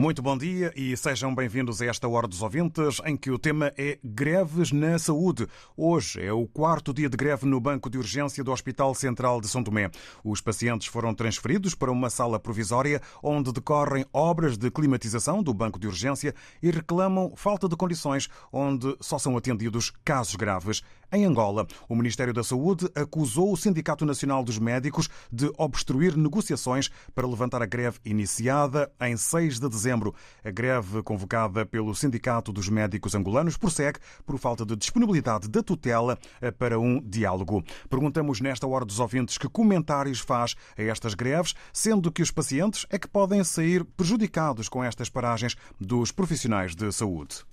Muito bom dia e sejam bem-vindos a esta Hora dos Ouvintes, em que o tema é greves na saúde. Hoje é o quarto dia de greve no Banco de Urgência do Hospital Central de São Tomé. Os pacientes foram transferidos para uma sala provisória onde decorrem obras de climatização do Banco de Urgência e reclamam falta de condições onde só são atendidos casos graves. Em Angola, o Ministério da Saúde acusou o Sindicato Nacional dos Médicos de obstruir negociações para levantar a greve iniciada em 6 de dezembro. A greve convocada pelo Sindicato dos Médicos Angolanos prossegue por falta de disponibilidade da tutela para um diálogo. Perguntamos nesta hora dos ouvintes que comentários faz a estas greves, sendo que os pacientes é que podem sair prejudicados com estas paragens dos profissionais de saúde.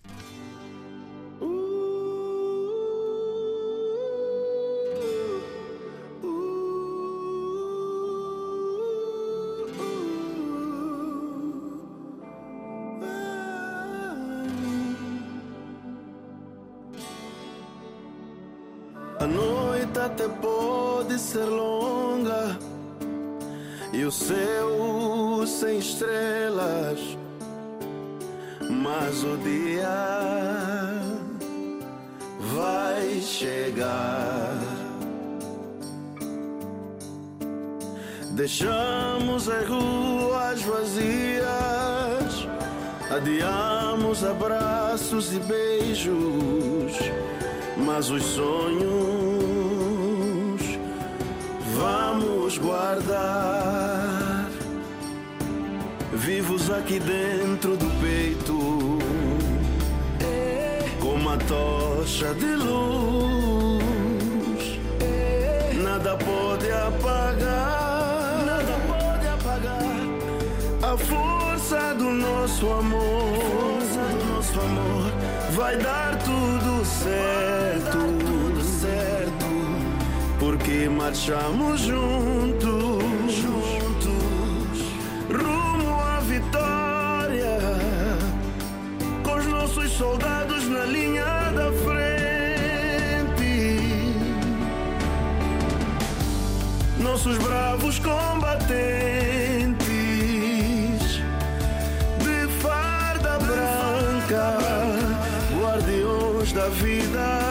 Porque marchamos juntos, juntos, rumo à vitória, com os nossos soldados na linha da frente, nossos bravos combatentes. De farda branca. Guardiões da vida,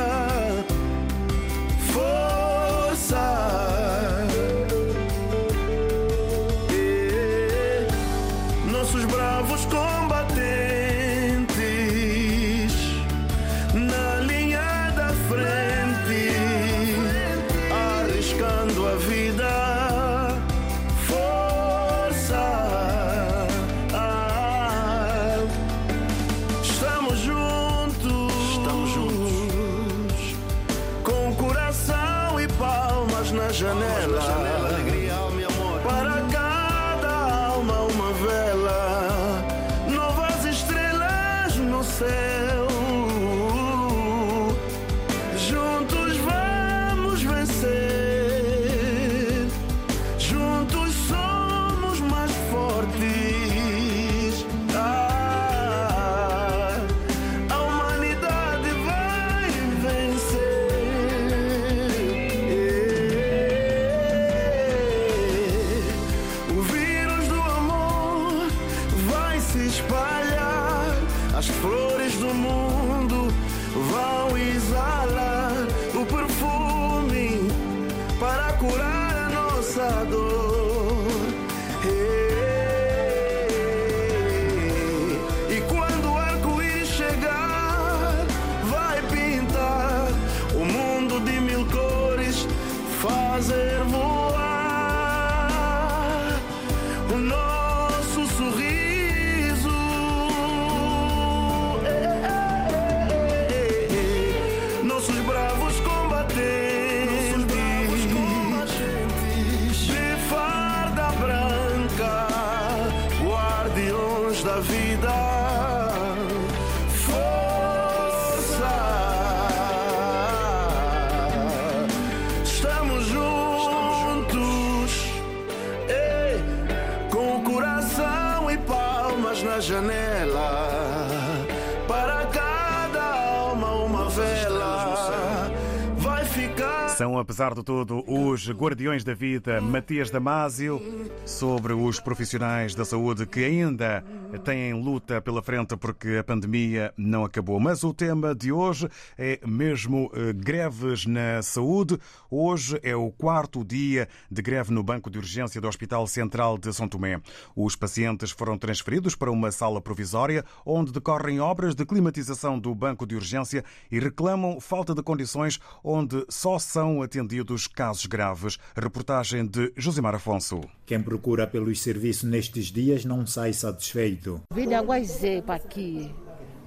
Apesar de tudo, os guardiões da vida, Matias Damasio, sobre os profissionais da saúde que ainda têm luta pela frente porque a pandemia não acabou. Mas o tema de hoje é mesmo eh, greves na saúde. Hoje é o quarto dia de greve no Banco de Urgência do Hospital Central de São Tomé. Os pacientes foram transferidos para uma sala provisória onde decorrem obras de climatização do Banco de Urgência e reclamam falta de condições onde só são atendidos casos graves. Reportagem de Josimar Afonso. Quem procura pelos serviços nestes dias não sai satisfeito. De Aguazé para aqui.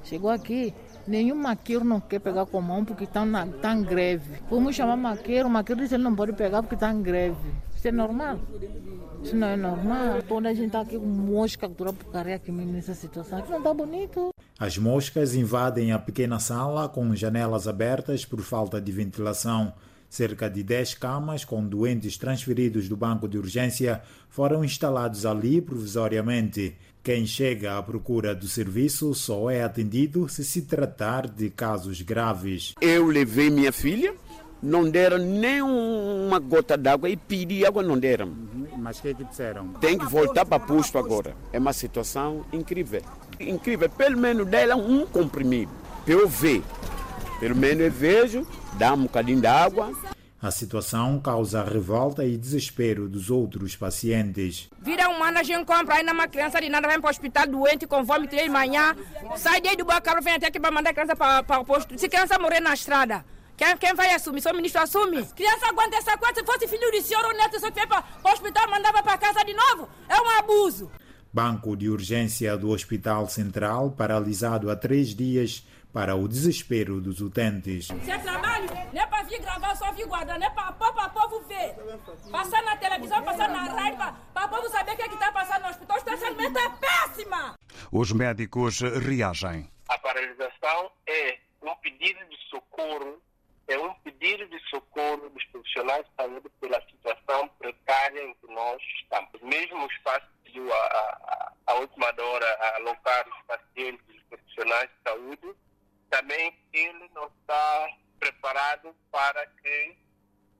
Chegou aqui, nenhum maqueiro não quer pegar com mão porque na, tá em greve. Fomos chamar maqueiro, o maqueiro disse que ele não pode pegar porque está em greve. Isso é normal? Isso não é normal. Quando a gente está aqui com mosca dura porcaria aqui nessa situação, aqui não está bonito. As moscas invadem a pequena sala com janelas abertas por falta de ventilação. Cerca de 10 camas com doentes transferidos do banco de urgência foram instalados ali provisoriamente. Quem chega à procura do serviço só é atendido se se tratar de casos graves. Eu levei minha filha, não deram nem uma gota d'água e pedi água, não deram. Mas o que, que disseram? Tem que voltar para posto agora. É uma situação incrível. Incrível. Pelo menos dela um comprimido. Para eu ver. Pelo menos eu vejo, dá um bocadinho de água. A situação causa revolta e desespero dos outros pacientes. Vida humana, a gente compra ainda uma criança de nada, vem para o hospital doente, com vômito de manhã, sai daí do carro, vem até aqui para mandar a criança para, para o posto. Se a criança morrer na estrada, quem, quem vai assumir? Só o ministro assume? Criança aguenta essa coisa, se fosse filho do senhor ou neto, só que vem para o hospital, mandava para casa de novo. É um abuso. Banco de urgência do Hospital Central paralisado há três dias para o desespero dos utentes. Se é trabalho, não é para vir gravar, só vir guardar, não é para o povo ver. Passar na televisão, passar na rádio, para o povo saber o que é está passando no hospital. O estacionamento é péssima. Os médicos reagem. A paralisação é um pedido de socorro, é um pedido de socorro dos profissionais de saúde pela situação precária em que nós estamos. Mesmo o espaço pediu a, a, a última hora a alocar os pacientes e os profissionais de saúde, também ele não está preparado para que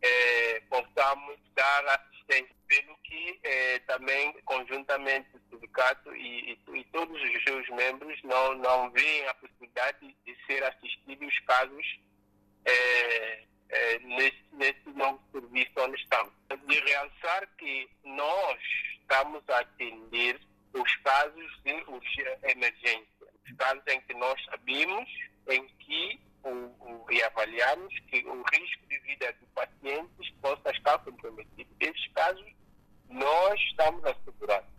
eh, possamos dar assistência, pelo que eh, também conjuntamente o sindicato e, e, e, todos os seus membros não, não veem a possibilidade de ser assistidos casos eh, nesse, nesse novo serviço onde estamos. De realçar que nós estamos a atender os casos de emergência, os casos em que nós sabemos em que e avaliamos que o risco de vida dos pacientes possa estar comprometido. Nesses casos, nós estamos assegurados.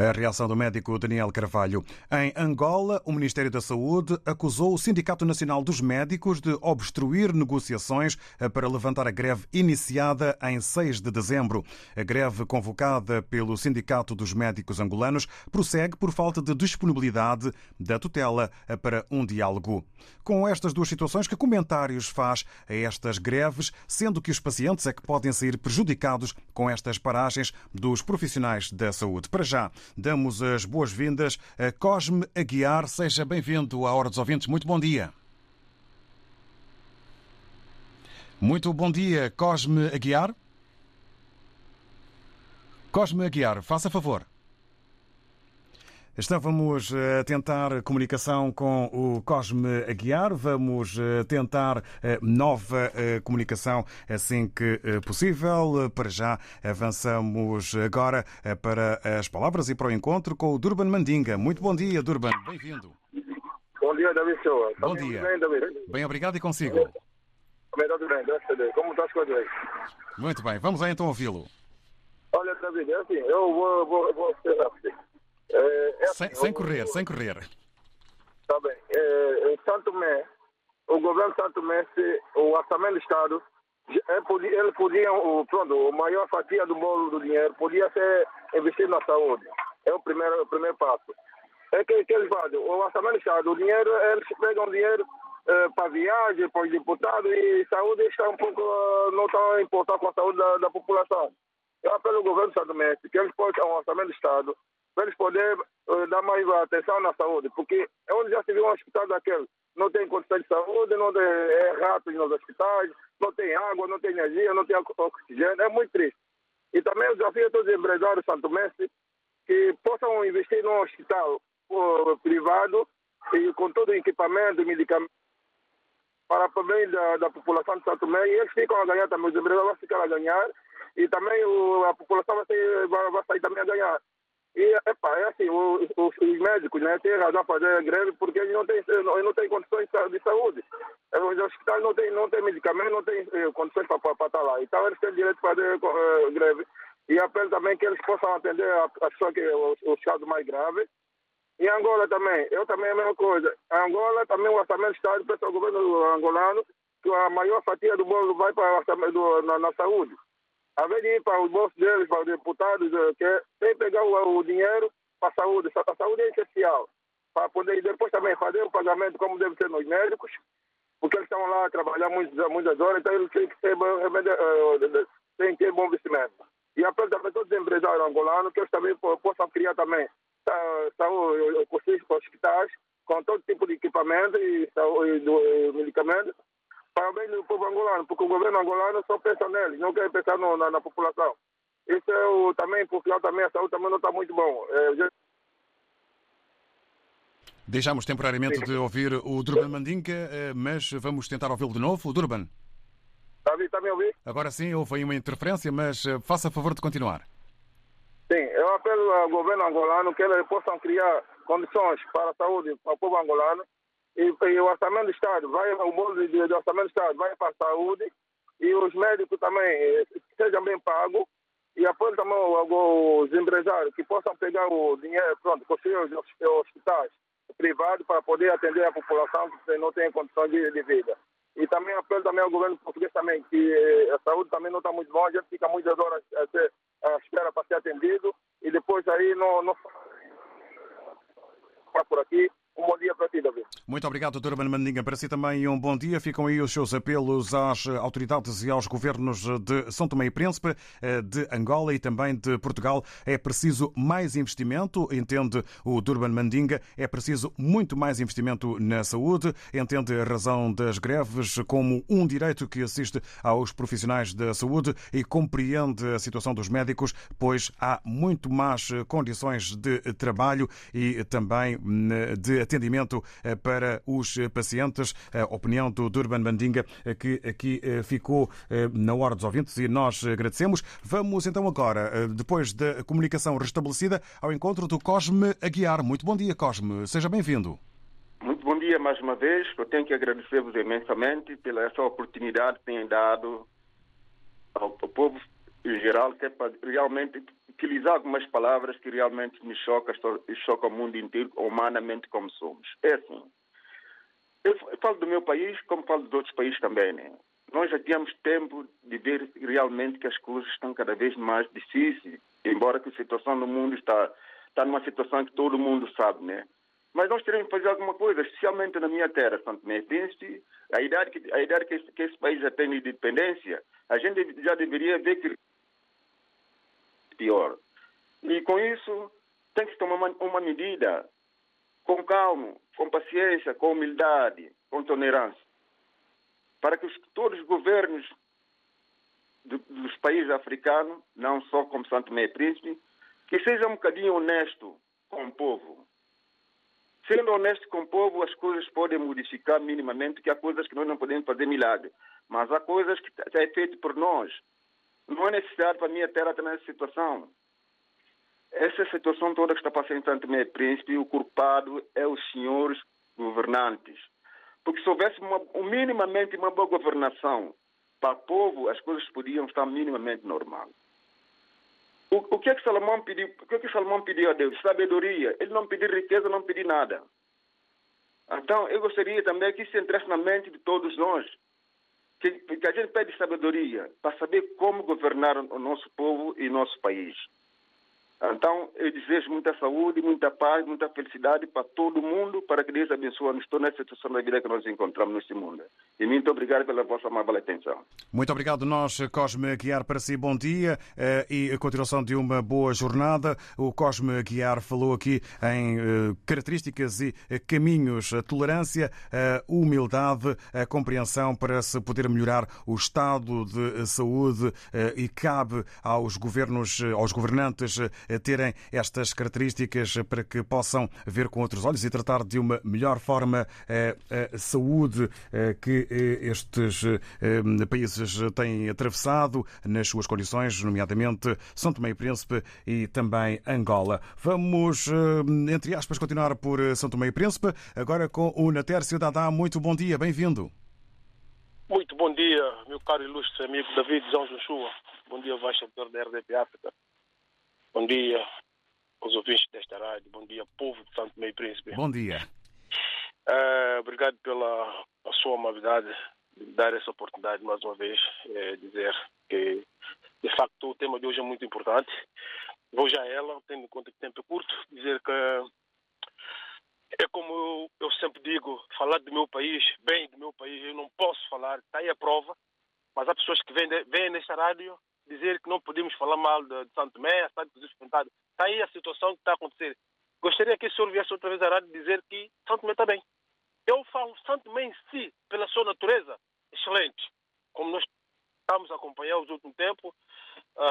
A reação do médico Daniel Carvalho. Em Angola, o Ministério da Saúde acusou o Sindicato Nacional dos Médicos de obstruir negociações para levantar a greve iniciada em 6 de dezembro. A greve convocada pelo Sindicato dos Médicos Angolanos prossegue por falta de disponibilidade da tutela para um diálogo. Com estas duas situações, que comentários faz a estas greves, sendo que os pacientes é que podem sair prejudicados com estas paragens dos profissionais da saúde? Para já, damos as boas-vindas a Cosme Aguiar. Seja bem-vindo à Hora dos Ouvintes. Muito bom dia. Muito bom dia, Cosme Aguiar. Cosme Aguiar, faça favor. Estávamos a tentar comunicação com o Cosme Aguiar. Vamos tentar nova comunicação assim que possível. Para já avançamos agora para as palavras e para o encontro com o Durban Mandinga. Muito bom dia, Durban. Bem-vindo. Bom dia, David Silva. Bom dia. Bem, David? Bem, obrigado e consigo. Bem, tudo bem, graças a Deus. Como está as coisas aí? Muito bem, vamos lá então ouvi-lo. Olha, David, é assim, eu vou, vou, vou ser rápido. É, é sem, assim, sem correr, sem correr. Está bem. É, em Santo Tomé, o governo de Santo se, o orçamento do Estado, ele podia, ele podia o, pronto, a maior fatia do bolo do dinheiro podia ser investido na saúde. É o primeiro, o primeiro passo. é que, que eles fazem. O orçamento do Estado, o dinheiro, eles pegam dinheiro eh, para viagem, para os deputados e saúde está um pouco, não tão importante com a saúde da, da população. Eu apelo ao governo estadunidense que eles possam, um orçamento do Estado, para eles poderem eh, dar mais atenção na saúde, porque é onde já se viu um hospital daquele, não tem condições de saúde, não tem é, ratos nos hospitais, não tem água, não tem energia, não tem oxigênio, é muito triste. E também o desafio a todos os empresários santomenses que possam investir num hospital uh, privado e com todo o equipamento, medicamento, para o bem da, da, população de Santo Tomé, e eles ficam a ganhar também, os empresários vão ficar a ganhar, e também o, a população vai, vai, vai, sair também a ganhar. E, é assim, os, os, os médicos né, têm razão a fazer greve porque eles não têm, não têm condições de saúde. Os hospitais não têm, não têm medicamento, não têm eh, condições para estar lá. Então eles têm direito de fazer uh, greve. E apelo também que eles possam atender as pessoas que os, os casos mais graves. Em Angola também, eu também é a mesma coisa. Angola também o orçamento do Estado o governo angolano que a maior fatia do bolo vai para o orçamento do, na, na, saúde. Ao invés de ir para os bolsos deles, para os deputados, eh, que tem que pegar o, o, dinheiro para a saúde. A saúde é essencial. Para poder depois também fazer o pagamento como deve ser nos médicos, porque eles estão lá a trabalhar muitas, muitas horas, então eles têm que ter, eh, têm que ter bom investimento. E apelo também a todos os empresários angolanos que eles também possam criar também saúde, hospitais com todo tipo de equipamento e, saúde, e medicamentos para o bem do povo angolano, porque o governo angolano só pensa neles, não quer pensar no, na, na, população. Isso é o, também, porque lá também a saúde também não está muito bom. É, já... Deixamos temporariamente de ouvir o Durban Mandinka, eh, mas vamos tentar ouvi-lo de novo. O Durban. Está, está me a ouvir? Agora sim, houve aí uma interferência, mas eh, faça favor de continuar. Sim, eu apelo ao governo angolano que eles possam criar condições para a saúde para o povo angolano e, e o orçamento do Estado, vai, o bolo de orçamento do Estado vai para a saúde e os médicos também eh, sejam bem pagos e apelo também os empresários que possam pegar o dinheiro, pronto, construir os hospitais privados para poder atender a população que não tem condições de, de vida. E também apelo também ao governo português também, que eh, a saúde também não está muito boa, a gente fica muitas horas a à espera para ser atendido e depois aí não, não por aqui um bom dia para ti, David. Muito obrigado, doutora Mandinga. Para si também um bom dia. Ficam aí os seus apelos às autoridades e aos governos de São Tomé e Príncipe, eh, de Angola e também de Portugal. É preciso mais investimento, entende o Durban Mandinga. É preciso muito mais investimento na saúde. Entende a razão das greves como um direito que assiste aos profissionais da saúde e compreende a situação dos médicos, pois há muito mais condições de trabalho e também hum, atendimento eh, para os pacientes. A opinião do Durban Mandinga, eh, que aqui eh, ficou na hora dos ouvintes e nós agradecemos. Vamos então agora, depois da comunicação restabelecida, ao encontro do Cosme Aguiar. Muito bom dia, Cosme. Seja bem-vindo. Muito bom dia mais uma vez. Eu tenho que agradecer-vos imensamente pela essa oportunidade que têm dado ao povo geral, que é para realmente utilizar algumas palavras que realmente me chocam chocam o mundo inteiro, humanamente como somos. É assim. Eu falo do meu país como falo dos outros países também, né? Nós já tínhamos tempo de ver realmente que as coisas estão cada vez mais difíceis, embora que a situação no mundo está, está numa situação que todo mundo sabe, né? Mas nós teremos que fazer alguma coisa, especialmente na minha terra, Santo Tomé Príncipe, a idade, que, a idade que, esse, que esse país já tem de independência, a gente já deveria ver que pior. E com isso, tem que tomar uma, uma medida com calma, com paciência, com humildade, com tolerância, para que os, todos os governos do, dos países africanos, não só como Santo Tomé Príncipe, que sejam um bocadinho honesto com o povo. Sendo honesto com o povo, as coisas podem modificar minimamente, que há coisas que nós não podemos fazer milagre. Mas há coisas que é feito por nós. Não é necessário para a minha terra nessa situação. Essa situação toda que está passando Santo Tomé Príncipe, o culpado é os senhores governantes. Porque se houvesse uma, minimamente uma boa governação para o povo, as coisas podiam estar minimamente normais. O, o, que é que Salomão pediu? O que é que Salomão pediu a Deus? Sabedoria. Ele não pediu riqueza, não pediu nada. Então, eu gostaria também que isso entrasse na mente de todos nós que, que a gente pede sabedoria para saber como governar o nosso povo e nosso país. Então, eu desejo muita saúde, muita paz, muita felicidade para todo mundo, para que Deus abençoe-nos toda a situação da vida que nós encontramos neste mundo. E muito obrigado pela vossa amável atenção. Muito obrigado. Nós, Cosme Guiar, para si, bom dia eh, e a continuação de uma boa jornada. O Cosme Guiar falou aqui em eh, características e eh, caminhos, a tolerância, a humildade, a compreensão para se poder melhorar o estado de saúde e cabe aos governos, aos governantes terem estas características para que possam ver com outros olhos e tratar de uma melhor forma a saúde que estes países têm atravessado nas suas condições, nomeadamente São Tomé e Príncipe e também Angola. Vamos, entre aspas, continuar por São Tomé e Príncipe, agora com o Natércio Dadá. Muito bom dia, bem-vindo. Muito bom dia, meu caro ilustre amigo David João Joshua. Bom dia, embaixador da RDP África. Bom dia aos ouvintes desta rádio. Bom dia, povo de Santo Meio Príncipe. Bom dia. Uh, obrigado pela sua amabilidade de dar essa oportunidade mais uma vez, é, dizer que, de facto, o tema de hoje é muito importante. Vou já a ela, tendo em conta que o tempo é curto, dizer que é como eu, eu sempre digo, falar do meu país, bem do meu país, eu não posso falar, está aí a prova, mas há pessoas que vêm, vêm nesta rádio dizer que não podemos falar mal de, de Santo a cidade de Está aí a situação que está a acontecer. Gostaria que o senhor viesse outra vez à rádio dizer que Santo Tomé está bem. Eu falo Santo Tomé em si, pela sua natureza, excelente. Como nós estamos a acompanhar os últimos tempos,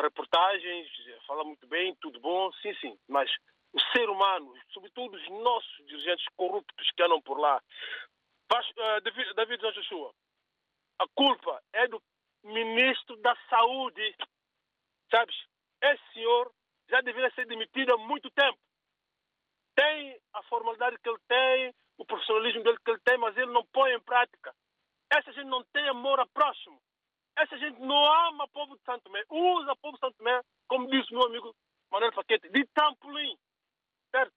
reportagens, fala muito bem, tudo bom, sim, sim. Mas o ser humano, sobretudo os nossos dirigentes corruptos que andam por lá, David, David Joshua, a culpa é do ministro da Saúde. Sabes? Esse senhor já deveria ser demitido há muito tempo. Tem a formalidade que ele tem, o profissionalismo dele que ele tem, mas ele não põe em prática. Essa gente não tem amor a próximo. Essa gente não ama o povo de Santo Tomé. Usa o povo de Santo Tomé, como disse meu amigo Manuel Paquete, de trampolim. Certo?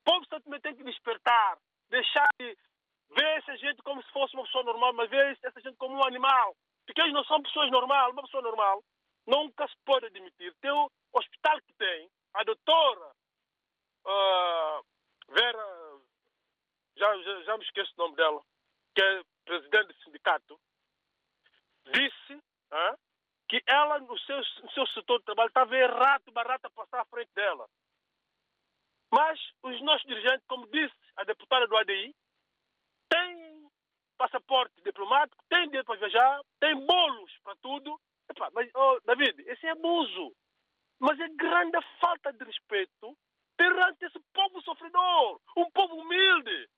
O povo de Santo Tomé tem que despertar, deixar de ver essa gente como se fosse uma pessoa normal, mas ver essa gente como um animal. Porque eles não são pessoas normais. Uma pessoa normal nunca se pode admitir. Tem o hospital que tem, a doutora uh, Vera, já, já, já, me esqueço o nome dela, que é presidente do sindicato, disse uh, que ela, no seu, no seu setor de trabalho, estava errado, barata passar à frente dela. Mas os nossos dirigentes, como disse a deputada do ADI, têm passaporte diplomático, tem dinheiro para viajar, tem bolos para tudo. Mas, oh, David, esse é abuso. Mas é grande falta de respeito perante esse povo sofredor, um povo humilde.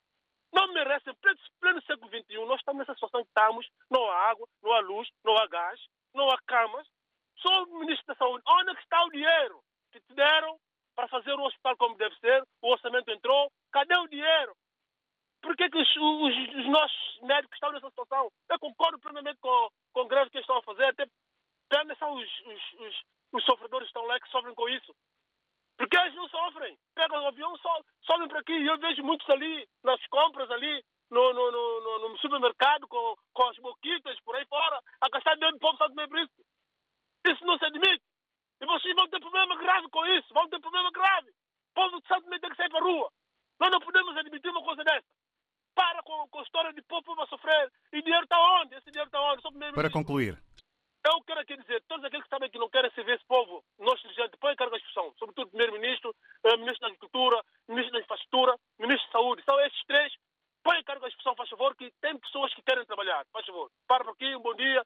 Não merecem, pleno, pleno século XXI, nós estamos nessa situação que estamos, não há água, não há luz, não há gás, não há camas. Só o ministro da Saúde, onde é que está o dinheiro que te deram para fazer o hospital como deve ser? O orçamento entrou, cadê o dinheiro? Por que, que os, os, os, nossos médicos estão nessa situação? Eu concordo plenamente com, com o greve que eles estão a fazer, até pena são os, os, os, sofredores estão lá que sofrem com isso. Porque eles não sofrem. Pegam o avião, so, sobem para aqui. E eu vejo muitos ali, nas compras ali, no, no, no, no supermercado, com, com as boquitas por aí fora, a gastar dinheiro do povo Santo Meio Príncipe. Isso não se admite. E vocês vão ter problema grave com isso. Vão ter problema grave. O povo de Santo Meio tem que sair para a rua. Nós não podemos admitir uma coisa dessa para com, com a história de povo a sofrer. E dinheiro está onde? Esse dinheiro está onde? Para concluir. Eu quero aqui dizer, todos aqueles que sabem que não querem servir esse povo, nós dirigentes, põem carga de expressão, sobretudo o Primeiro-Ministro, o Ministro da Agricultura, o Ministro da Infraestrutura, o Ministro da Saúde. São esses três. Põem carga de expressão, faz favor, que tem pessoas que querem trabalhar. Faz favor. Para por aqui, um bom dia.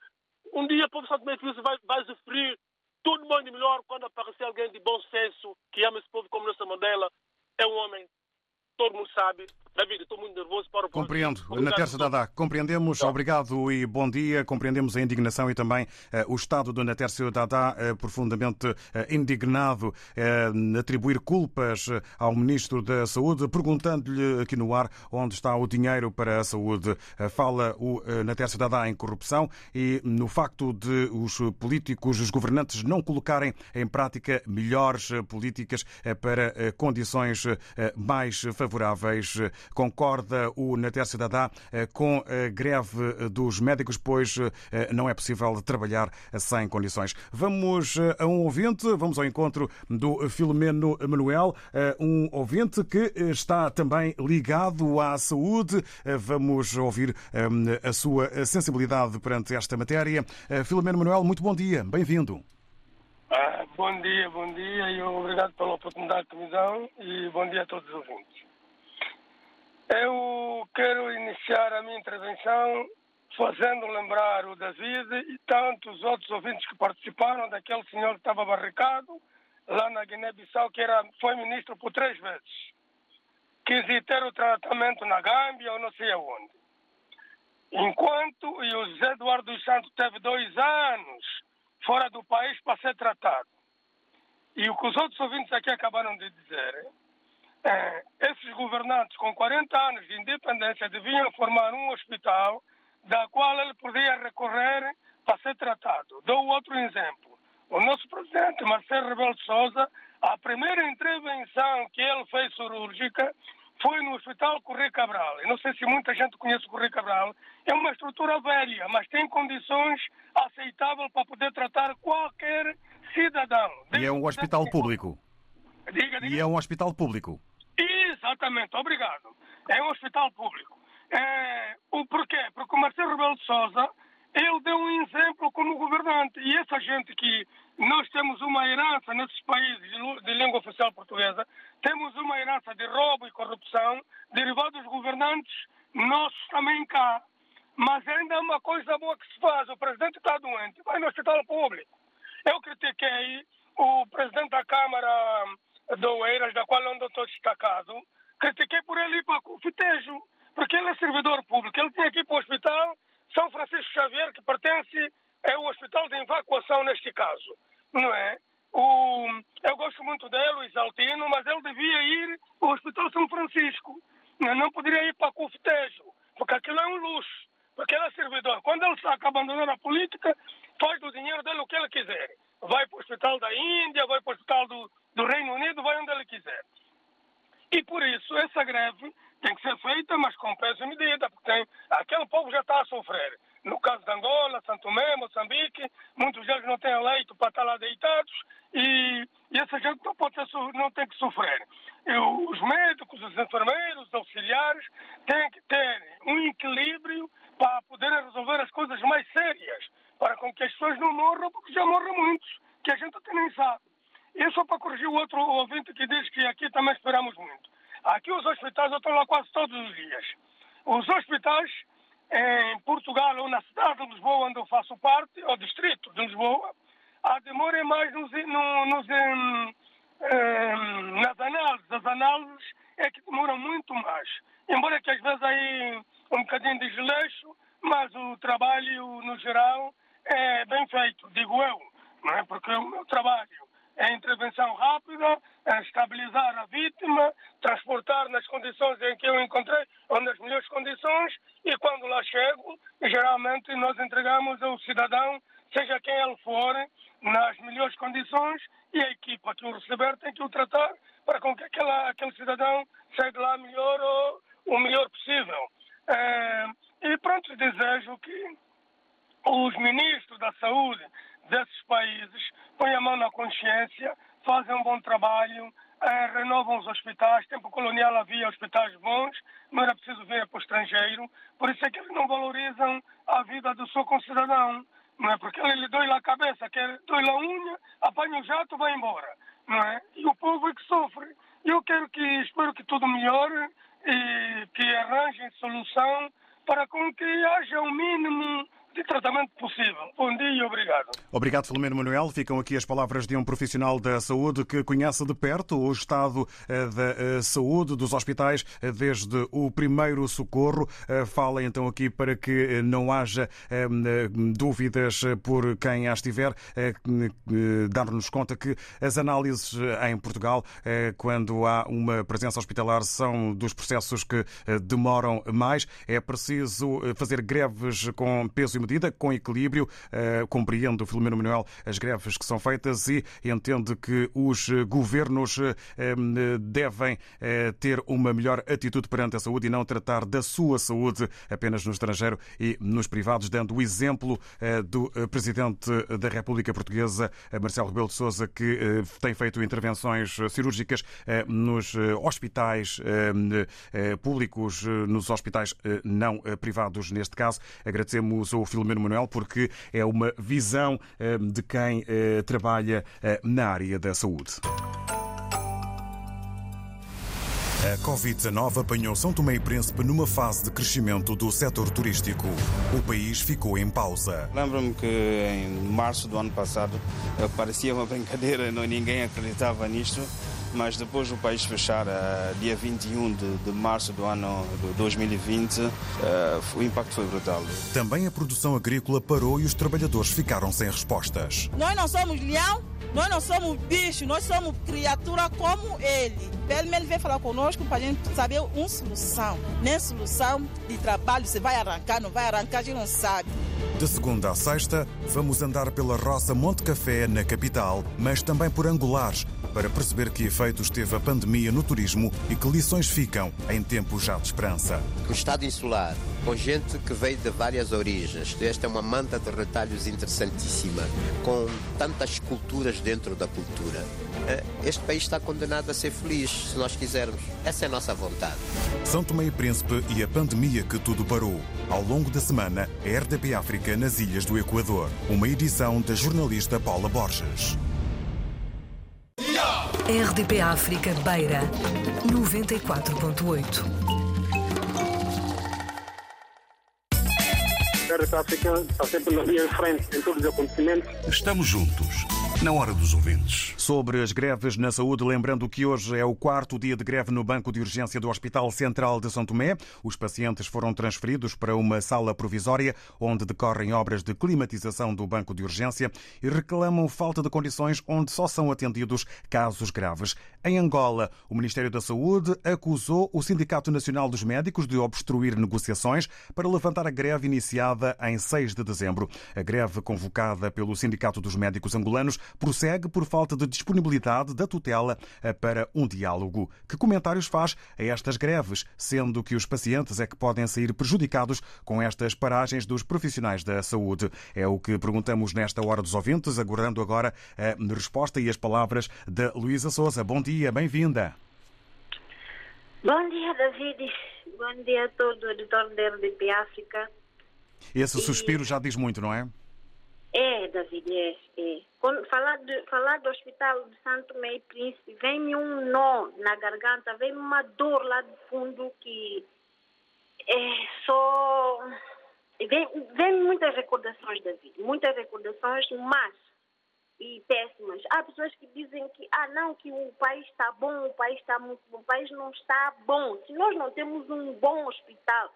Um dia o povo Santo Meio vai, vai sofrer tudo e melhor quando aparecer alguém de bom senso, que ama esse povo como Nelson Mandela. É um homem todo mundo sabe. David, estou muito nervoso para o Compreendo. Na Terça Dada, compreendemos. Tá. Obrigado e bom dia. Compreendemos a indignação e também uh, o estado do Natércio Dada, uh, profundamente uh, indignado, atribuir culpas ao Ministro da Saúde, perguntando-lhe aqui no ar onde está o dinheiro para a saúde. fala o Natércio Dada em corrupção e no facto de os políticos, os governantes, não colocarem em prática melhores políticas para condições mais favoráveis. Concorda o Natércio Dadá com a greve dos médicos, pois não é possível trabalhar sem condições. Vamos a um ouvinte, vamos ao encontro do Filomeno Manuel, um ouvinte que está também ligado à saúde. Vamos ouvir a sua sensibilidade perante esta matéria. Filomeno Manuel, muito bom dia, bem-vindo. Ah, bom dia, bom dia e obrigado pela oportunidade que me dão e bom dia a todos os ouvintes. Eu quero iniciar a minha intervenção fazendo lembrar o David e tantos outros ouvintes que participaram daquele senhor que estava barricado lá na Guiné-Bissau, que era, foi ministro por três vezes. Quis ter o tratamento na Gâmbia ou não sei aonde. Enquanto e o José Eduardo dos Santos teve dois anos fora do país para ser tratado. E o que os outros ouvintes aqui acabaram de dizer, é, esses governantes com 40 anos de independência deviam formar um hospital da qual ele podia recorrer para ser tratado. Dou outro exemplo. O nosso presidente Marcelo Rebelo de Sousa, a primeira intervenção que ele fez cirúrgica foi no Hospital Correio Cabral. Eu não sei se muita gente conhece o Correio Cabral. É uma estrutura velha, mas tem condições aceitáveis para poder tratar qualquer cidadão. E é um hospital público. Diga, diga. E é um hospital público. Exatamente, obrigado. É um hospital público. É, o porquê? Porque o Marcelo Rebelo de Sousa, ele deu um exemplo como governante. E essa gente que nós temos uma herança nesses países de língua oficial portuguesa, temos uma herança de roubo e corrupção derivado dos governantes nossos também cá. Mas ainda é uma coisa boa que se faz. O presidente está doente, vai no hospital público. Eu critiquei o presidente da Câmara de Oeiras, da qual eu não estou destacado, critiquei por ele ir para o fitejo, porque ele é servidor público. Ele tinha que ir para o hospital São Francisco Xavier, que pertence é o hospital de evacuação neste caso, não é? O, eu gosto muito dele, o Isaltino, mas ele devia ir ao Hospital São Francisco. Não, não poderia ir para o Cufetejo, porque aquilo é um luxo, porque ele é servidor. Quando ele saca abandonando a política, faz do dinheiro dele o que ele quiser. Vai para o Hospital da Índia, vai para o Hospital do, do Reino Unido, vai onde ele quiser. E por isso, essa greve tem que ser feita, mas com peso e medida, porque tem, aquele povo já está a sofrer. No caso de Angola, Santo Tomé, Moçambique, muitos deles não têm leito para estar lá deitados e, e essa gente não, pode ter, não tem que sofrer. E os médicos, os enfermeiros, os auxiliares têm que ter um equilíbrio para poderem resolver as coisas mais sérias, para com que as pessoas não morram, porque já morrem muitos, que a gente até nem sabe. E só para corrigir o outro ouvinte que diz que aqui também esperamos muito. Aqui os hospitais, eu estou lá quase todos os dias. Os hospitais em Portugal ou na cidade de Lisboa, onde eu faço parte, ou distrito de Lisboa, a demora é mais nos, nos, em, em, nas análises. As análises é que demoram muito mais. Embora que às vezes aí um bocadinho de desleixo, mas o trabalho no geral é bem feito, digo eu, não é? Porque o meu trabalho é intervenção rápida, é estabilizar a vítima, transportar nas condições em que eu encontrei, ou nas melhores condições, e quando lá chego, geralmente nós entregamos ao cidadão, seja quem ele for, nas melhores condições, e a equipa que o receber tem que o tratar para com que aquela, aquele cidadão chegue lá melhor ou o melhor possível. É, e pronto, desejo que os ministros da saúde desses países põem a mão na consciência, fazem um bom trabalho, eh, renovam os hospitais. Tempo colonial havia hospitais bons, não era preciso vir para o estrangeiro. Por isso é que eles não valorizam a vida do seu concidadão. Não é? Porque ele lhe dói lá a cabeça, quer dói lá a unha, apanha o jato vai embora. Não é? E o povo é que sofre. Eu quero que, espero que tudo melhore e que arranjem solução para com que haja um mínimo de tratamento possível. Bom dia e obrigado. Obrigado, Filomeno Manuel. Ficam aqui as palavras de um profissional da saúde que conhece de perto o estado eh, da eh, saúde dos hospitais eh, desde o primeiro socorro. Fala então aqui para que não haja dúvidas por quem as tiver, dar-nos conta que as análises em Portugal, quando há uma presença hospitalar, são dos processos que demoram mais. É preciso fazer greves com peso e medida, com equilíbrio, compreende o Filomeno Manuel as greves que são feitas e entende que os governos devem ter uma melhor atitude perante a saúde e não tratar da sua saúde apenas no estrangeiro e nos privados, dando o exemplo do Presidente da República Portuguesa, Marcelo Rebelo de Sousa, que tem feito intervenções cirúrgicas nos hospitais públicos, nos hospitais não privados, neste caso. Agradecemos ao Filomeno Manuel porque é uma visão de quem trabalha na área da saúde. A Covid-19 apanhou São Tomé e Príncipe numa fase de crescimento do setor turístico. O país ficou em pausa. Lembro-me que em março do ano passado eh, parecia uma brincadeira, não, ninguém acreditava nisto mas depois do país fechar, uh, dia 21 de, de, março do ano de 2020, uh, o impacto foi brutal. Também a produção agrícola parou e os trabalhadores ficaram sem respostas. Nós não somos leão, nós não somos bicho, nós somos criatura como ele. Pelo menos vem falar conosco para a gente saber uma solução. Nem solução de trabalho, se vai arrancar, não vai arrancar, a gente não sabe. De segunda a sexta, vamos andar pela roça Monte Café, na capital, mas também por Angulares, para perceber que efeitos teve a pandemia no turismo e que lições ficam em tempos já de esperança. O estado insular, com gente que veio de várias origens. Esta é uma manta de retalhos interessantíssima, com tantas culturas dentro da cultura. Eh, este país está condenado a ser feliz, se nós quisermos. Essa é a nossa vontade. São Tomé e Príncipe e a pandemia que tudo parou. Ao longo da semana, a RDP África nas Ilhas do Equador. Uma edição da jornalista Paula Borges. RDP África Beira 94.8 RDP África está sempre na linha de frente em todos os acontecimentos. Estamos juntos na hora dos ouvintes. Sobre as greves na saúde, lembrando que hoje é o quarto dia de greve no banco de urgência do Hospital Central de São Tomé. Os pacientes foram transferidos para uma sala provisória onde decorrem obras de climatização do banco de urgência e reclamam falta de condições onde só são atendidos casos graves. Em Angola, o Ministério da Saúde acusou o Sindicato Nacional dos Médicos de obstruir negociações para levantar a greve iniciada em 6 de dezembro. A greve convocada pelo Sindicato dos Médicos Angolanos prossegue por falta de disponibilidade da tutela eh, para um diálogo. Que comentários faz a estas greves, sendo que os pacientes é que podem sair prejudicados com estas paragens dos profissionais da saúde? É o que perguntamos nesta hora dos ouvintes, aguardando agora a resposta e as palavras da Luísa Souza. Bom dia, bem-vinda. Bom dia, David. Bom dia a todo o editor da RDP África. Esse suspiro já diz muito, não é? É, David, é. é. Quando falar, de, falar do Hospital de Santo Meio Príncipe, vem-me um nó na garganta, vem-me uma dor lá do fundo que é só. Vem, vem muitas recordações, David, muitas recordações, mas e péssimas. Há pessoas que dizem que, ah, não, que o país está bom, o país está muito bom. O país não está bom. Se nós não temos um bom hospital,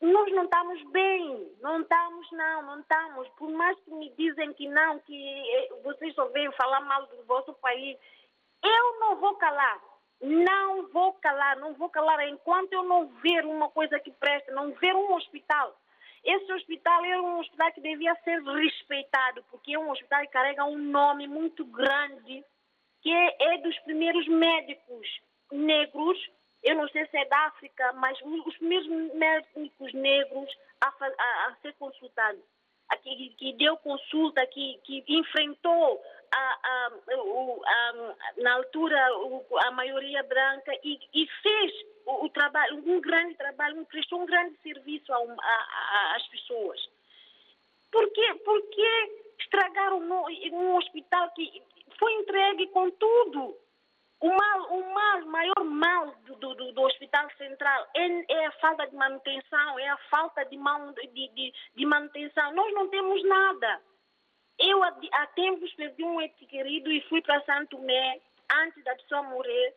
nós não estamos bem, não estamos, não, não estamos. Por mais que me dizem que não, que eh, vocês só vêm falar mal do vosso país, eu não vou calar. Não vou calar, não vou calar enquanto eu não ver uma coisa que presta, não ver um hospital. Esse hospital é um hospital que devia ser respeitado, porque é um hospital que carrega um nome muito grande, que é dos primeiros médicos negros eu não sei se é da África, mas os mesmos médicos negros a, a, a ser consultados, aqui, que deu consulta, que, que enfrentou a, na altura a maioria branca e, e fez o, o, trabalho, um grande trabalho, prestou um grande serviço às pessoas. Por que, por que estragaram um, um hospital que foi entregue com tudo? O mal, o mal, maior mal do, do, do Hospital Central é, é, a falta de manutenção, é a falta de, mão, de, de, de manutenção. Nós não temos nada. Eu, há, tempos, perdi um ente querido e fui para Santo Tomé, antes da pessoa morrer.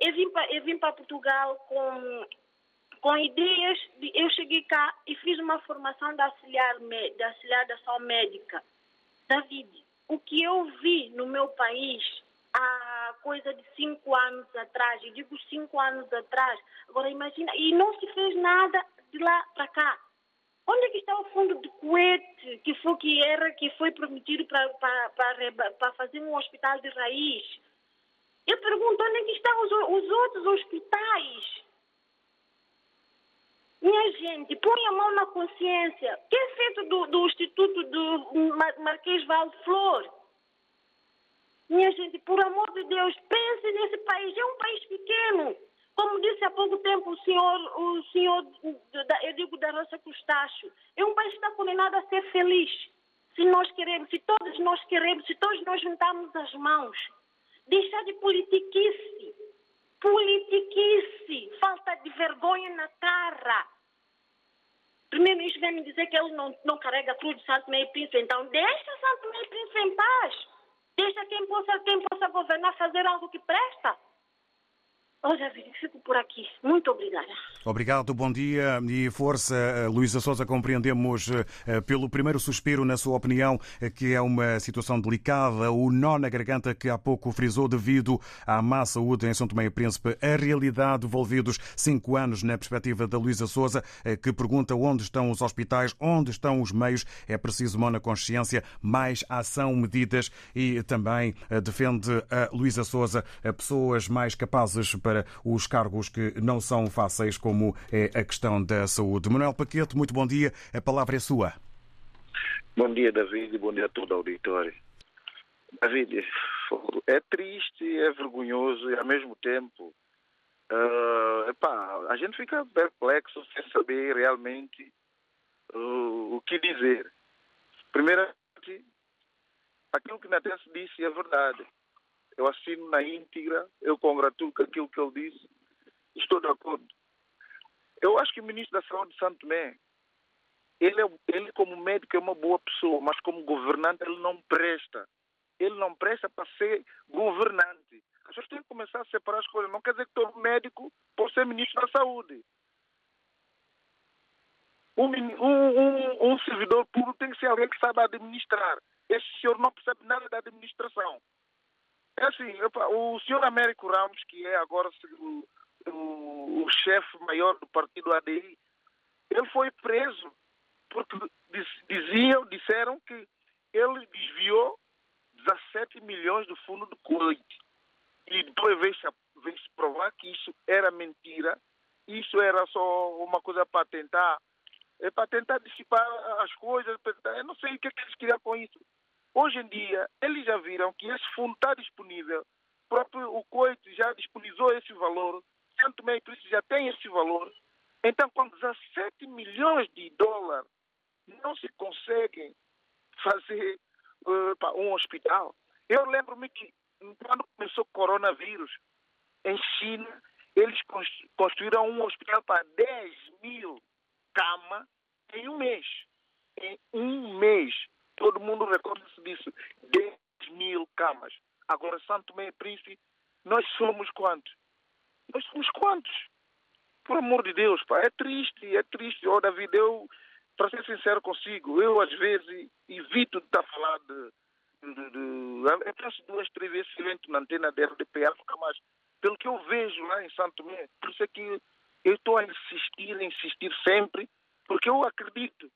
Eu vim para, eu vim para Portugal com, com ideias. De, eu cheguei cá e fiz uma formação de auxiliar, de auxiliar da saúde médica. David, o que eu vi no meu país há coisa de cinco anos atrás, e digo cinco anos atrás, agora imagina, e não se fez nada de lá para cá. Onde é que está o fundo de coete que foi, que era, que foi prometido para, para, para, fazer um hospital de raiz? Eu pergunto, onde é que estão os, os outros hospitais? Minha gente, põe a mão na consciência. O que é feito do, do Instituto do Marquês Valde Flor? Minha gente, por amor de Deus, pense nesse país. É um país pequeno. Como disse há pouco tempo o senhor, o senhor eu digo da Roça Crustáceo, é um país que está condenado a ser feliz. Se nós queremos, se todos nós queremos, se todos nós juntarmos as mãos, deixar de politiquice, politiquice, falta de vergonha na cara. Primeiro-ministro vem me dizer que ele não, não carrega cruz de Santo Meio Príncipe, então deixa Santo Meio Príncipe em paz. Deixa quem possa, quem possa governar fazer algo que presta. Olha, fico por aqui. Muito obrigada. Obrigado, bom dia e força. Eh, Luísa Souza, compreendemos eh, pelo primeiro suspiro, na sua opinião, eh, que é uma situação delicada, o nó na garganta que há pouco frisou devido à má saúde em São Tomé e Príncipe, a realidade envolvidos cinco anos na perspectiva da Luísa Souza, que pergunta onde estão os hospitais, onde estão os meios. É preciso mão na consciência, mais ação, medidas e também defende a Luísa Souza pessoas mais capazes para para os cargos que não são fáceis, como é a questão da saúde. Manuel Paquete, muito bom dia. A palavra é sua. Bom dia, David, e bom dia a todo o auditório. David, é triste, é vergonhoso e ao mesmo tempo uh, epá, a gente fica perplexo sem saber realmente uh, o que dizer. Primeiramente, aquilo que Natense disse é verdade eu assino na íntegra, eu congratulo com aquilo que ele disse, estou de acordo. Eu acho que o ministro da Saúde de Santo Tomé, ele, é, ele como médico é uma boa pessoa, mas como governante ele não presta. Ele não presta para ser governante. As pessoas têm que começar a separar as coisas. Não quer dizer que todo médico pode ser ministro da Saúde. Um, um, um, servidor público tem que ser alguém que sabe administrar. Esse senhor não percebe nada da administração. É assim, o senhor Américo Ramos, que é agora o, o, o chefe maior do partido ADI, ele foi preso porque diziam, disseram que ele desviou 17 milhões do fundo do Kuwait. E depois veio-se provar que isso era mentira, isso era só uma coisa para tentar, é para tentar dissipar as coisas, eu não sei o que, é que eles queriam com isso. Hoje em dia, eles já viram que esse fundo está disponível. O próprio o Coito já disponibilizou esse valor. Santo Meio Príncipe já tem esse valor. Então, com 17 milhões de dólares, não se conseguem fazer uh, um hospital. Eu lembro-me que quando começou o coronavírus, em China, eles construíram um hospital para 10 mil camas em um mês. Em um mês. Todo mundo recorda-se disso. 10 mil camas. Agora, Santo e Príncipe, nós somos quantos? Nós somos quantos? Por amor de Deus, pá, é triste, é triste. Oh, David, eu, para ser sincero consigo, eu às vezes evito de estar a falar de, de, de, eu penso duas, três vezes entro na antena da RDP África, mas pelo que eu vejo lá em Santo Tomé, por isso é que eu estou a insistir, a insistir sempre, porque eu acredito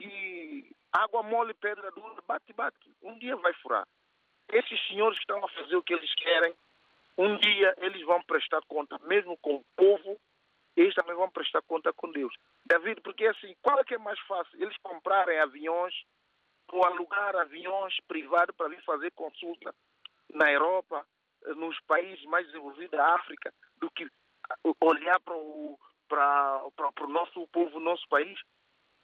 e água mole, pedra dura, bate, bate. Um dia vai furar. Esses senhores que estão a fazer o que eles querem, um dia eles vão prestar conta, mesmo com o povo, eles também vão prestar conta com Deus. David, porque assim, qual é que é mais fácil? Eles comprarem aviões ou alugar aviões privados para vir fazer consulta na Europa, nos países mais desenvolvidos da África, do que olhar para o, para, para, para o nosso povo, nosso país.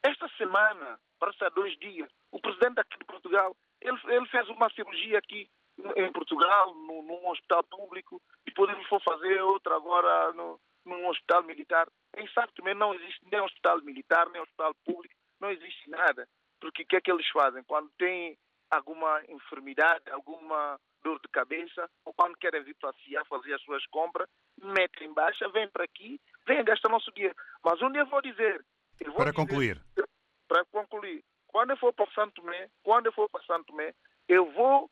Esta semana, há dois dias, o presidente aqui de Portugal, ele, ele fez uma cirurgia aqui em Portugal, no, num hospital público, e podemos for fazer outra agora no, num hospital militar. Em São também não existe nem hospital militar, nem hospital público, não existe nada. Porque o que é que eles fazem? Quando tem alguma enfermidade, alguma dor de cabeça, ou quando querem vir passear, fazer as suas compras, metem em baixa, vêm para aqui, vêm gastar nosso dinheiro. Mas dia eu vou dizer, para concluir. Para concluir, quando eu for para Santo Tomé, quando eu for para Santo Tomé, eu vou,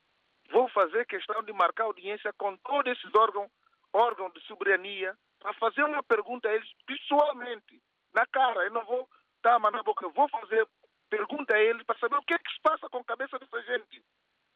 vou fazer questão de marcar audiência com todos esses órgãos, órgãos de soberania, para fazer uma pergunta a eles pessoalmente, na cara. Eu não vou está a mandar boca. Vou fazer pergunta a ele para saber o que é que se passa com a cabeça dessa gente.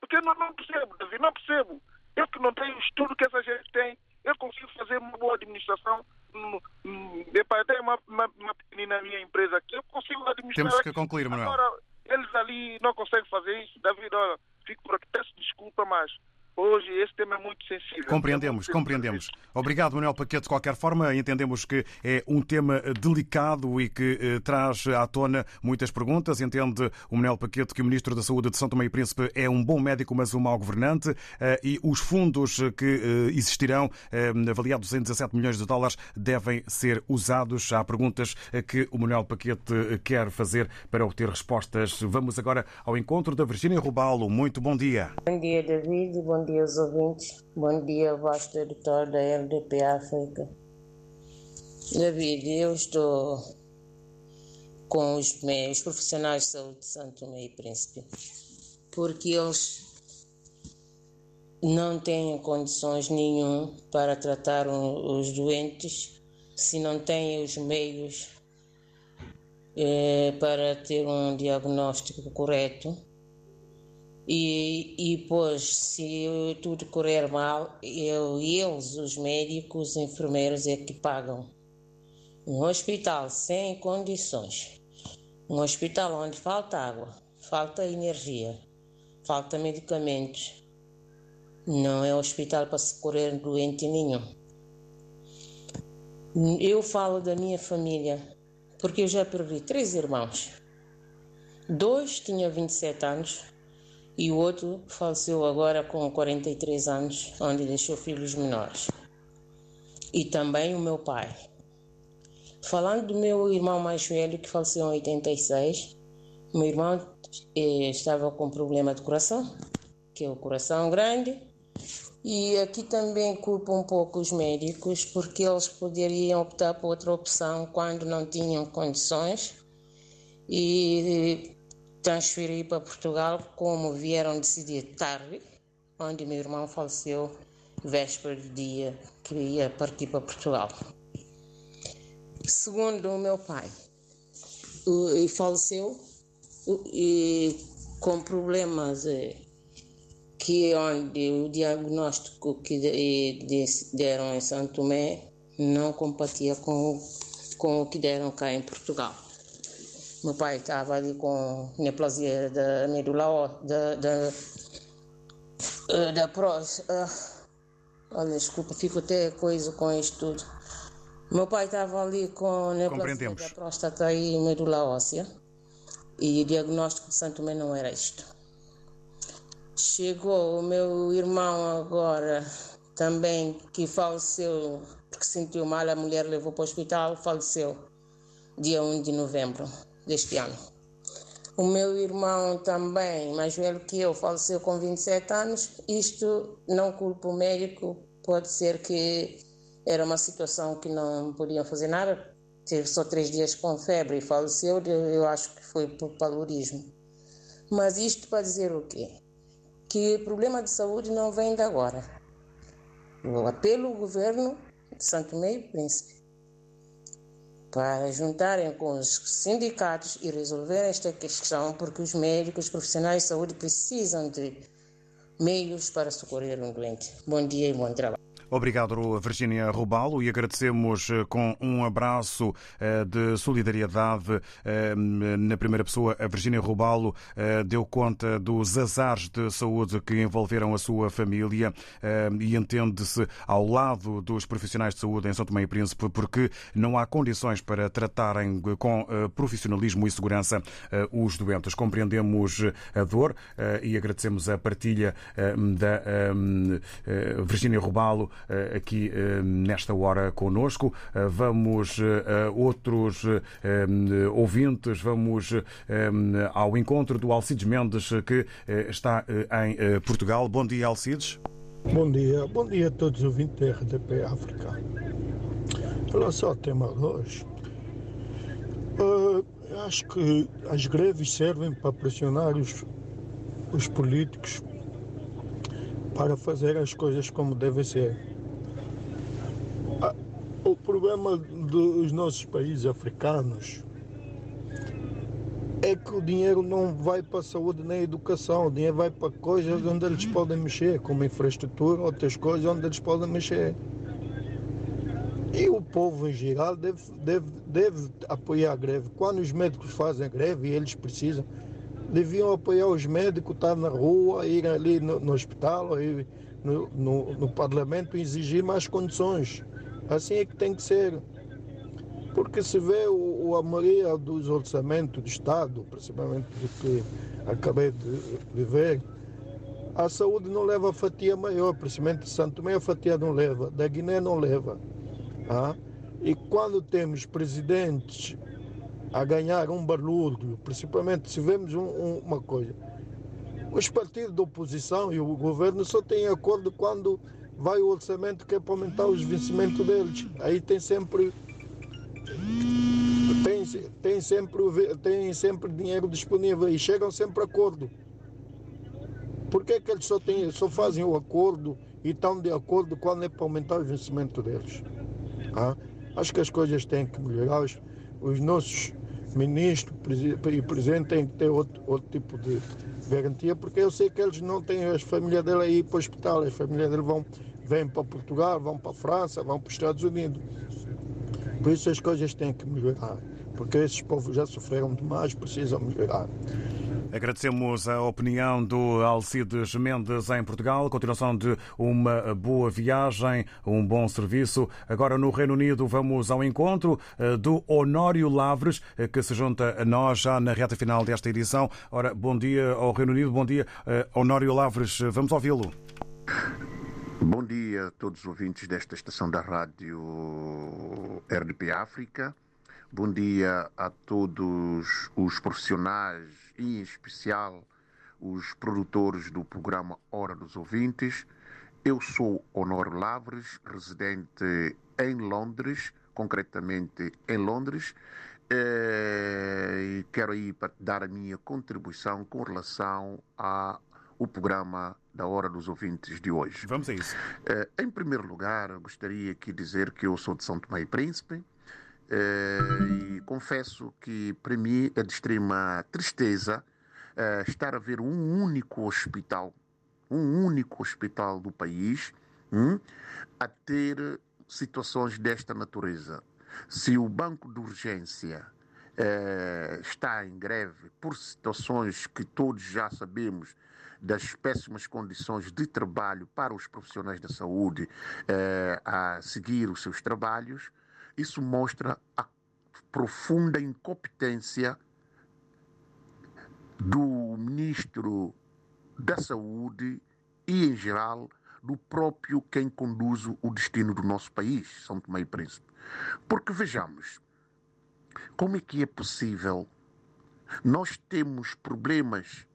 Porque eu não, não percebo, Davi, não percebo. Eu que não tenho o estudo que essa gente tem, eu consigo fazer uma boa administração. Hum, hum, Depois até uma, uma, uma pequenina minha empresa aqui, eu consigo administrar. Temos que concluir, Manuel. Agora, eles ali não conseguem fazer isso. Davi, olha, fico por aqui, peço desculpa, mas hoje esse tema é muito sensível. Compreendemos, compreendemos. Obrigado, Manuel Paquete. De qualquer forma, entendemos que é um tema delicado e que eh, traz à tona muitas perguntas. Entende o Manuel Paquete que o Ministro da Saúde de São Tomé e Príncipe é um bom médico, mas um mau governante eh, e os fundos que eh, existirão, eh, avaliados em 17 milhões de dólares, devem ser usados. Há perguntas eh, que o Manuel Paquete eh, quer fazer para obter respostas. Vamos agora ao encontro da Virgínia Rubalo. Muito bom dia. Bom dia, David. Bom dia aos ouvintes. Bom dia, vasto editor da RDP África. David, eu estou com os meus profissionais de saúde de Santo Tomé e Príncipe, porque eles não têm condições nenhum para tratar os doentes se não têm os meios eh, para ter um diagnóstico correto. E, e pois, se tudo correr mal, eu, eles, os médicos, os enfermeiros, é que pagam. Um hospital sem condições, um hospital onde falta água, falta energia, falta medicamentos, não é hospital para socorrer doente nenhum. Eu falo da minha família, porque eu já perdi três irmãos. Dois tinham 27 anos e o outro faleceu agora com 43 anos, onde deixou filhos menores. E também o meu pai. Falando do meu irmão mais velho, que faleceu em 86, meu irmão eh, estava com problema de coração, que é o coração grande, e aqui também culpo um pouco os médicos, porque eles poderiam optar por outra opção quando não tinham condições e transferir para Portugal, como vieram decidir tarde, onde meu irmão faleceu véspera do dia que ia partir para Portugal. Segundo o meu pai, o- e faleceu e com problemas eh, que onde o diagnóstico que de- de- deram em São Tomé não compatia com, com o que deram cá em Portugal. Meu pai estava ali com neoplasia da medula da, da, eh, da prós. ah, olha, desculpa, fico até coisa com isto tudo. Meu pai estava ali com neoplasia da próstata e medula óssea e o diagnóstico de Santo Tomé não era isto. Chegou o meu irmão agora também que faleceu porque sentiu mal, a mulher levou para o hospital, faleceu dia 1 de novembro deste ano. O meu irmão também, mais velho que eu, faleceu com 27 anos. Isto não culpa o médico, pode ser que era uma situação que não podiam fazer nada. Teve só três dias com febre e faleceu, eu acho que foi por paludismo. Mas isto para dizer o quê? Que problema de saúde não vem de agora. Eu apelo ao governo de Santo Meio Príncipe para juntarem com os sindicatos e resolver esta questão, porque os médicos, os profissionais de saúde precisam de meios para socorrer um doente. Bom dia e bom trabalho. Obrigado, Virgínia Rubalo, e agradecemos eh, com um abraço eh, de solidariedade. eh, Na primeira pessoa, a Virgínia Rubalo deu conta dos azares de saúde que envolveram a sua família e entende-se ao lado dos profissionais de saúde em São Tomé e Príncipe, porque não há condições para tratarem com profissionalismo e segurança os doentes. Compreendemos a dor e agradecemos a partilha da Virgínia Rubalo aqui eh, nesta hora conosco. Eh, Vamos eh, a outros eh, ouvintes, vamos eh, ao encontro do Alcides Mendes, que eh, está eh, em eh, Portugal. Bom dia, Alcides. Bom dia, bom dia a todos os ouvintes da RDP África. Em relação ao tema de hoje, eh, eu acho que as greves servem para pressionar os, os políticos para fazer as coisas como devem ser. O problema dos nossos países africanos é que o dinheiro não vai para a saúde nem a educação, o dinheiro vai para coisas onde eles podem mexer, como infraestrutura, outras coisas onde eles podem mexer. E o povo em geral deve, deve, deve apoiar a greve. Quando os médicos fazem greve e eles precisam, deviam apoiar os médicos, estar na rua, ir ali no, no hospital, ir no, no, no Parlamento e exigir mais condições. Assim é que tem que ser. Porque se vê o, a maioria dos orçamentos do Estado, principalmente do que acabei de, ver, a saúde não leva fatia maior, principalmente de Santo Tomé a fatia não leva, da Guiné não leva. Ah? E quando temos presidentes a ganhar um barulho, principalmente se vemos um, um, uma coisa, os partidos da oposição e o governo só têm acordo quando vai o orçamento que é para aumentar os vencimentos deles. Aí tem sempre tem, tem, sempre, tem sempre dinheiro disponível e chegam sempre a acordo. Por que, que eles só, têm, só fazem o acordo e estão de acordo quando é para aumentar o vencimento deles? Ah? Acho que as coisas têm que melhorar. Os, os nossos ministros e presidente têm que ter outro, outro tipo de garantia, porque eu sei que eles não têm as famílias dele aí para o hospital, as famílias dele vão, vêm para Portugal, vão para a França, vão para os Estados Unidos. Por isso as coisas têm que melhorar, porque esses povos já sofreram demais, precisam melhorar. Agradecemos a opinião do Alcides Mendes em Portugal. Continuação de uma boa viagem, um bom serviço. Agora no Reino Unido vamos ao encontro eh, do Honório Lavres, eh, que se junta a nós já na reta final desta edição. Ora, bom dia ao Reino Unido, bom dia eh, Honório Lavres. Vamos ouvi-lo. Bom dia a todos os ouvintes desta estação da rádio RDP África. Bom dia a todos os profissionais em especial, os produtores do programa Hora dos Ouvintes. Eu sou Honório Lavres, residente em Londres, concretamente em Londres, eh, e quero aí dar a minha contribuição com relação ao programa da Hora dos Ouvintes de hoje. Vamos a isso. Eh, em primeiro lugar, gostaria aqui de dizer que eu sou de São Tomé e Príncipe, Uh, e confesso que para mim é de extrema tristeza uh, estar a ver um único hospital, um único hospital do país, um, a ter situações desta natureza. Se o banco de urgência uh, está em greve por situações que todos já sabemos das péssimas condições de trabalho para os profissionais da saúde a seguir os seus trabalhos, isso mostra a profunda incompetência do ministro da Saúde e, em geral, do próprio quem conduz o destino do nosso país, São Tomé e Príncipe. Porque vejamos, como é que é possível nós temos problemas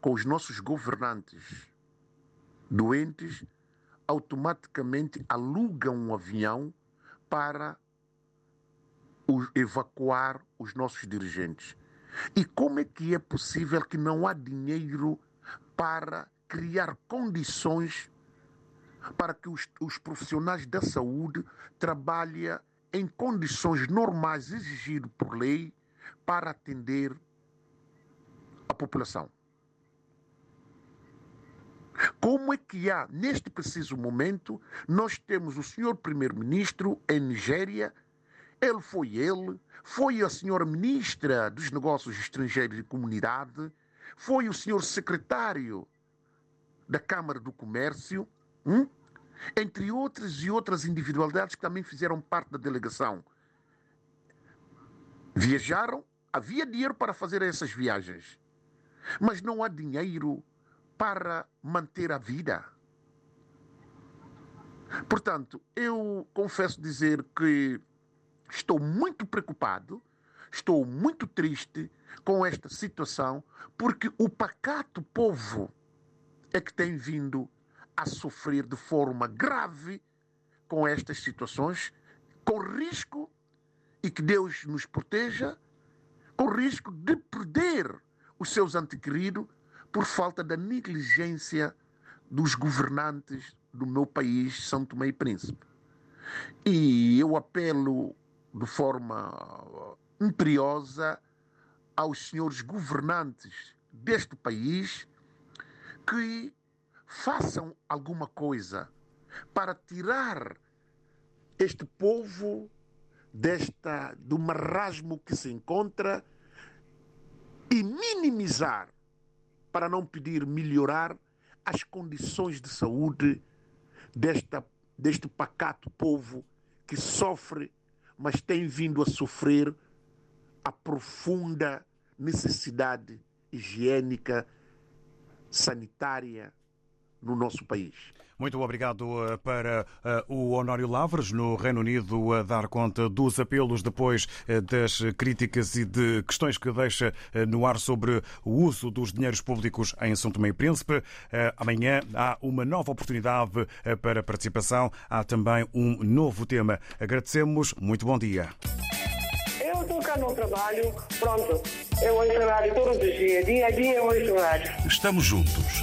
com os nossos governantes doentes, automaticamente alugam um avião para evacuar os nossos dirigentes. E como é que é possível que não há dinheiro para criar condições para que os, os profissionais da saúde trabalhem em condições normais exigidas por lei para atender a população? Como é que há, neste preciso momento, nós temos o senhor primeiro-ministro em Nigéria ele foi ele, foi a senhora ministra dos Negócios Estrangeiros e Comunidade, foi o senhor secretário da Câmara do Comércio, hum? entre outras e outras individualidades que também fizeram parte da delegação. Viajaram, havia dinheiro para fazer essas viagens, mas não há dinheiro para manter a vida. Portanto, eu confesso dizer que Estou muito preocupado, estou muito triste com esta situação, porque o pacato povo é que tem vindo a sofrer de forma grave com estas situações, com risco, e que Deus nos proteja, com risco de perder os seus antequeridos por falta da negligência dos governantes do meu país, São Tomé e Príncipe. E eu apelo de forma imperiosa aos senhores governantes deste país que façam alguma coisa para tirar este povo desta do marasmo que se encontra e minimizar, para não pedir melhorar, as condições de saúde desta, deste pacato povo que sofre, mas tem vindo a sofrer a profunda necessidade higiênica, sanitária no nosso país. Muito obrigado eh, para eh, o Honório Lavres, no Reino Unido, a dar conta dos apelos depois eh, das críticas e de questões que deixa no ar sobre o uso dos dinheiros públicos em São Tomé e Príncipe. Amanhã há uma nova oportunidade para participação. Há também um novo tema. Agradecemos. Muito bom dia. Eu estou cá no trabalho, pronto. Eu ouço rádio todos os dias, dia a dia eu ouço rádio. Estamos juntos,